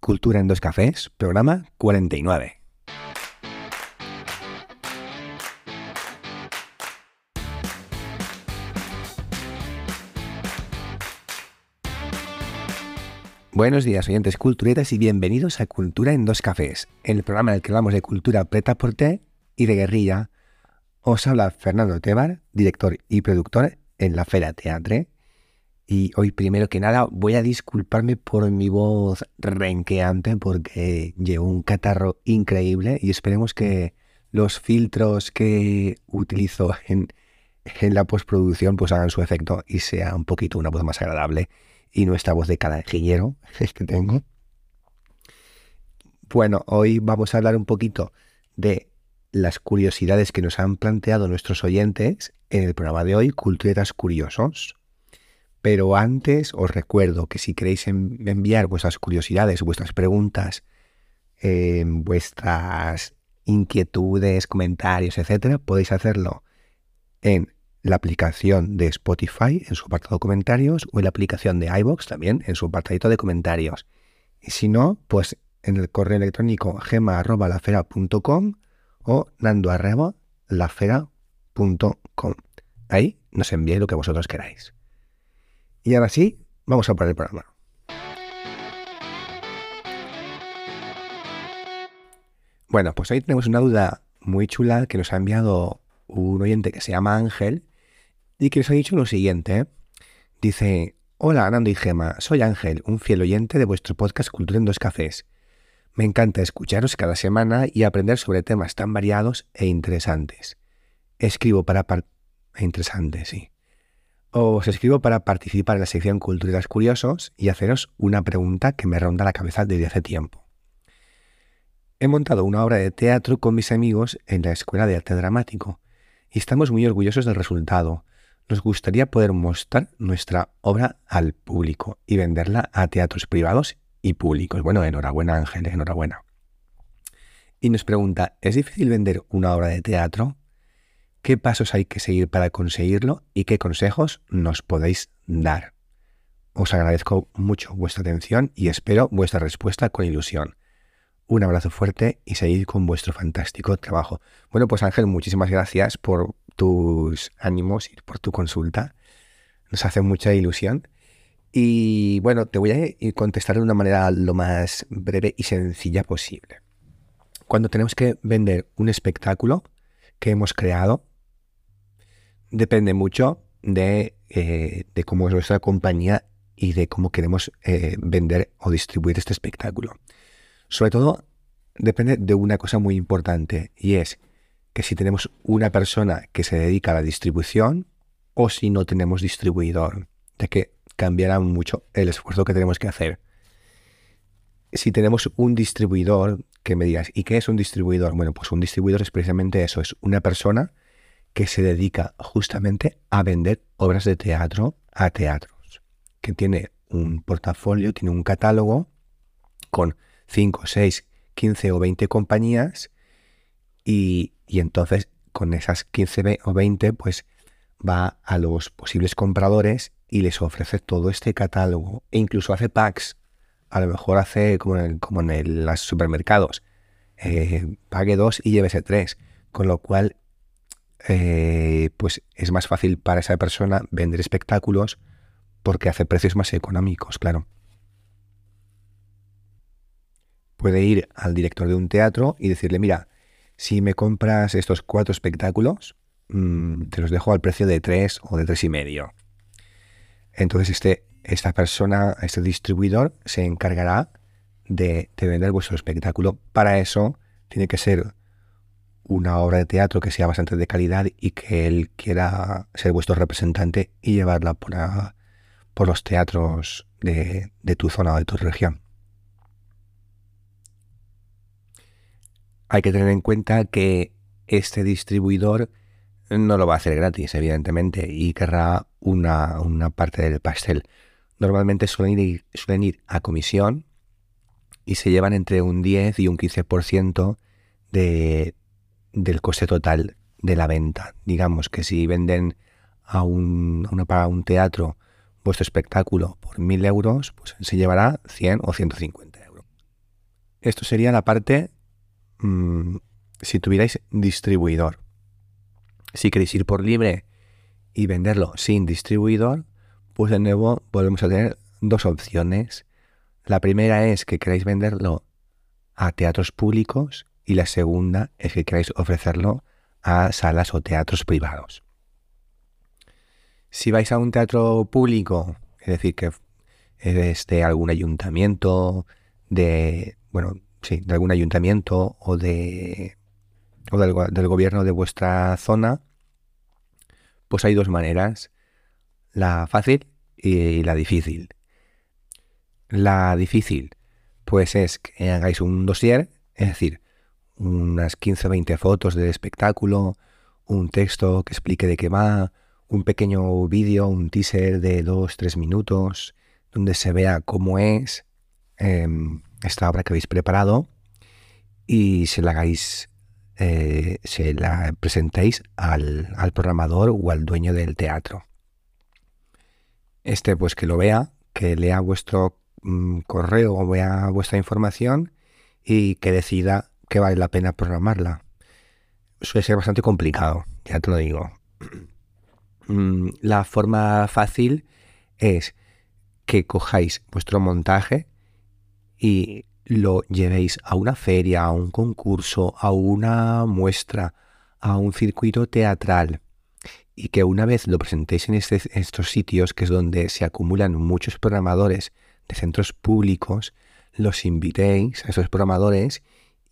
Cultura en dos cafés, programa 49. Buenos días, oyentes culturetas, y bienvenidos a Cultura en dos cafés, el programa en el que hablamos de cultura preta por té y de guerrilla. Os habla Fernando Tebar, director y productor en la Fera Teatre, y hoy, primero que nada, voy a disculparme por mi voz renqueante porque llevo un catarro increíble y esperemos que los filtros que utilizo en, en la postproducción pues hagan su efecto y sea un poquito una voz más agradable y no esta voz de ingeniero que tengo. Bueno, hoy vamos a hablar un poquito de las curiosidades que nos han planteado nuestros oyentes en el programa de hoy, Culturetas Curiosos. Pero antes os recuerdo que si queréis enviar vuestras curiosidades, vuestras preguntas, eh, vuestras inquietudes, comentarios, etcétera, podéis hacerlo en la aplicación de Spotify en su apartado de comentarios o en la aplicación de iBox también en su apartadito de comentarios. Y si no, pues en el correo electrónico gema.lafera.com o nando.lafera.com. Ahí nos enviéis lo que vosotros queráis. Y ahora sí, vamos a poner el programa. Bueno, pues hoy tenemos una duda muy chula que nos ha enviado un oyente que se llama Ángel y que nos ha dicho lo siguiente. Dice, hola Nando y Gema, soy Ángel, un fiel oyente de vuestro podcast Cultura en dos Cafés. Me encanta escucharos cada semana y aprender sobre temas tan variados e interesantes. Escribo para... Par interesantes, sí. Os escribo para participar en la sección Culturas Curiosos y haceros una pregunta que me ronda la cabeza desde hace tiempo. He montado una obra de teatro con mis amigos en la Escuela de Arte Dramático y estamos muy orgullosos del resultado. Nos gustaría poder mostrar nuestra obra al público y venderla a teatros privados y públicos. Bueno, enhorabuena Ángel, enhorabuena. Y nos pregunta, ¿es difícil vender una obra de teatro? Qué pasos hay que seguir para conseguirlo y qué consejos nos podéis dar. Os agradezco mucho vuestra atención y espero vuestra respuesta con ilusión. Un abrazo fuerte y seguid con vuestro fantástico trabajo. Bueno, pues Ángel, muchísimas gracias por tus ánimos y por tu consulta. Nos hace mucha ilusión. Y bueno, te voy a contestar de una manera lo más breve y sencilla posible. Cuando tenemos que vender un espectáculo que hemos creado, depende mucho eh, de, cómo es nuestra compañía y de cómo queremos eh, vender o distribuir este espectáculo. Sobre todo, depende de una cosa muy importante y es que si tenemos una persona que se dedica a la distribución o si no tenemos distribuidor, de que cambiará mucho el esfuerzo que tenemos que hacer. Si tenemos un distribuidor, que me digas, ¿y qué es un distribuidor? Bueno, pues un distribuidor es precisamente eso, es una persona que se dedica justamente a vender obras de teatro a teatros, que tiene un portafolio, tiene un catálogo con 5, 6, 15 o 20 compañías y, entonces con esas 15 o 20 pues va a los posibles compradores y les ofrece todo este catálogo. E incluso hace packs, a lo mejor hace como en, como en los supermercados, eh, pague dos y llévese tres, con lo cual eh, pues es más fácil para esa persona vender espectáculos porque hace precios más económicos, claro. Puede ir al director de un teatro y decirle, mira, si me compras estos cuatro espectáculos, mm, te los dejo al precio de tres o de tres y medio. Entonces este, esta persona, este distribuidor, se encargará de, de vender vuestro espectáculo. Para eso tiene que ser una obra de teatro que sea bastante de calidad y que él quiera ser vuestro representante y llevarla por, por los teatros de, tu zona o de tu región. Hay que tener en cuenta que este distribuidor no lo va a hacer gratis, evidentemente, y querrá una, una parte del pastel. Normalmente suelen ir, suelen ir a comisión y se llevan entre un 10 y un 15% de, del coste total de la venta. Digamos que si venden a un, una, para un teatro vuestro espectáculo por 1.000 euros, pues se llevará 100 o 150 euros. Esto sería la parte mm, si tuvierais distribuidor. Si queréis ir por libre y venderlo sin distribuidor, pues de nuevo volvemos a tener dos opciones. La primera es que queráis venderlo a teatros públicos y la segunda es que queráis ofrecerlo a salas o teatros privados. Si vais a un teatro público, es decir, que es de algún ayuntamiento, de, bueno, sí, de algún ayuntamiento o de o del, del gobierno de vuestra zona, pues hay dos maneras, la fácil y la difícil. La difícil, pues es que hagáis un dossier, es decir, unas 15 o 20 fotos del espectáculo, un texto que explique de qué va, un pequeño vídeo, un teaser de 2-3 minutos, donde se vea cómo es em, esta obra que habéis preparado y se la hagáis, eh, se la presentéis al, al programador o al dueño del teatro. Este pues que lo vea, que lea vuestro mm, correo o vea vuestra información y que decida que vale la pena programarla. Suele ser bastante complicado, ya te lo digo. Mm, la forma fácil es que cojáis vuestro montaje y lo llevéis a una feria, a un concurso, a una muestra, a un circuito teatral y que una vez lo presentéis en este, estos sitios, que es donde se acumulan muchos programadores de centros públicos, los invitéis a esos programadores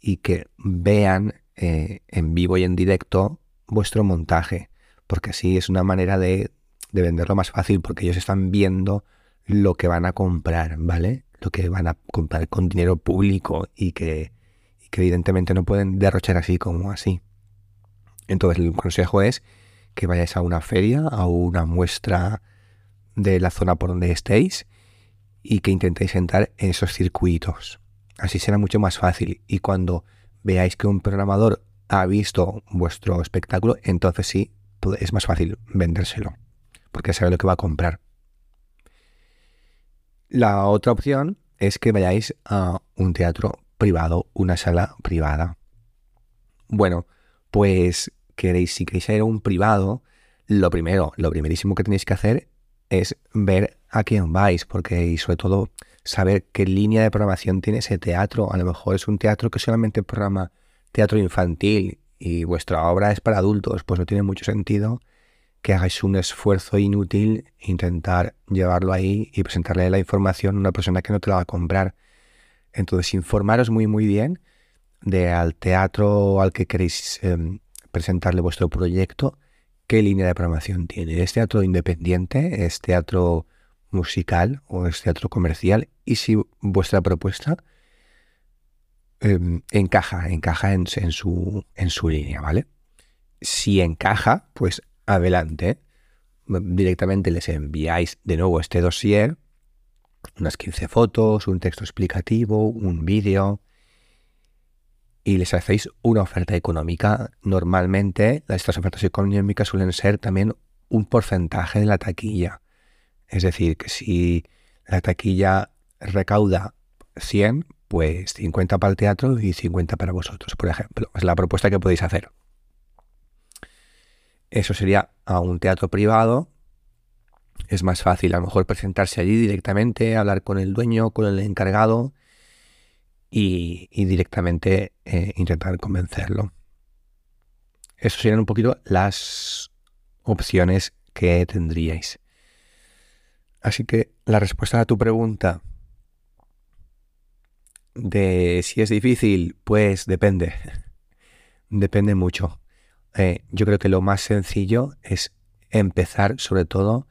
y que vean eh, en vivo y en directo vuestro montaje, porque así es una manera de, venderlo más fácil, porque ellos están viendo lo que van a comprar, ¿vale? Lo que van a comprar con dinero público y que, y que evidentemente no pueden derrochar así como así. Entonces el consejo es que vayáis a una feria, a una muestra de la zona por donde estéis y que intentéis entrar en esos circuitos. Así será mucho más fácil y cuando veáis que un programador ha visto vuestro espectáculo, entonces sí es más fácil vendérselo, porque sabe lo que va a comprar. La otra opción es que vayáis a un teatro privado, una sala privada. Bueno, pues queréis, si queréis ir a un privado, lo primero, lo primerísimo que tenéis que hacer es ver a quién vais, porque y sobre todo saber qué línea de programación tiene ese teatro. A lo mejor es un teatro que solamente programa teatro infantil y vuestra obra es para adultos, pues no tiene mucho sentido que hagáis un esfuerzo inútil intentar llevarlo ahí y presentarle la información a una persona que no te la va a comprar. Entonces, informaros muy muy bien de al teatro al que queréis em, presentarle vuestro proyecto, qué línea de programación tiene. ¿Es teatro independiente? ¿Es teatro musical o es teatro comercial? Y si vuestra propuesta em, encaja, encaja en, su, en su línea, ¿vale? Si encaja, pues adelante. Directamente les enviáis de nuevo este dossier, unas 15 fotos, un texto explicativo, un vídeo, y les hacéis una oferta económica. Normalmente estas ofertas económicas suelen ser también un porcentaje de la taquilla. Es decir, que si la taquilla recauda 100, pues 50 para el teatro y 50 para vosotros, por ejemplo. Es la propuesta que podéis hacer. Eso sería a un teatro privado. Es más fácil a lo mejor presentarse allí directamente, hablar con el dueño, con el encargado y, directamente eh, intentar convencerlo. Esas serían un poquito las opciones que tendríais. Así que la respuesta a tu pregunta de si es difícil, pues depende. depende mucho. Eh, yo creo que lo más sencillo es empezar sobre todo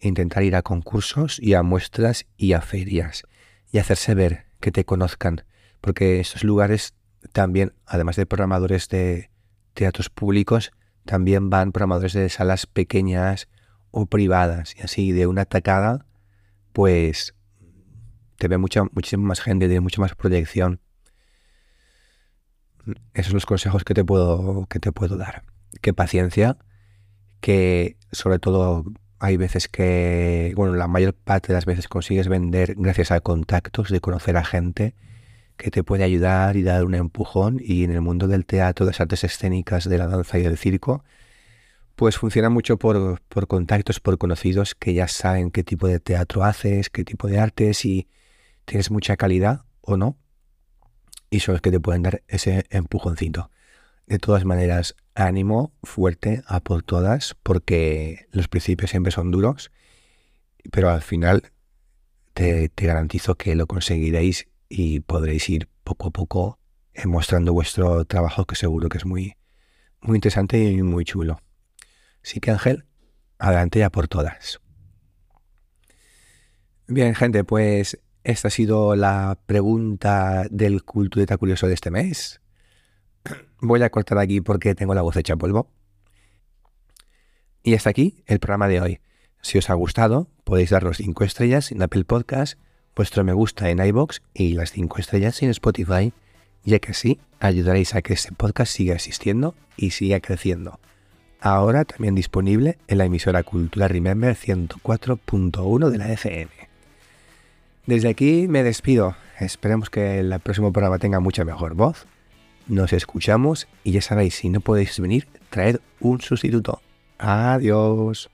intentar ir a concursos y a muestras y a ferias y hacerse ver, que te conozcan, porque estos lugares también, además de programadores de teatros públicos, también van programadores de salas pequeñas o privadas. Y así de una atacada, pues te ve mucha, muchísima más gente, de mucha más proyección. Esos son los consejos que te puedo, que te puedo dar. Que paciencia, que sobre todo hay veces que, bueno, la mayor parte de las veces consigues vender gracias a contactos, de conocer a gente que te puede ayudar y dar un empujón y en el mundo del teatro, de las artes escénicas, de la danza y del circo, pues funciona mucho por, por contactos, por conocidos que ya saben qué tipo de teatro haces, qué tipo de artes y tienes mucha calidad o no. Y son los que te pueden dar ese empujoncito. De todas maneras, ánimo fuerte a por todas, porque los principios siempre son duros, pero al final te, garantizo que lo conseguiréis y podréis ir poco a poco mostrando vuestro trabajo, que seguro que es muy, muy interesante y muy chulo. Así que Ángel, adelante ya por todas. Bien, gente, pues esta ha sido la pregunta del cultureta curioso de este mes. Voy a cortar aquí porque tengo la voz hecha polvo. Y hasta aquí el programa de hoy. Si os ha gustado, podéis dar los 5 estrellas en Apple Podcast, vuestro me gusta en iBox y las 5 estrellas en Spotify, ya que así ayudaréis a que este podcast siga existiendo y siga creciendo. Ahora también disponible en la emisora Cultura Remember 104.1 de la FM. Desde aquí me despido. Esperemos que el próximo programa tenga mucha mejor voz nos escuchamos y ya sabéis, si no podéis venir, traed un sustituto. Adiós.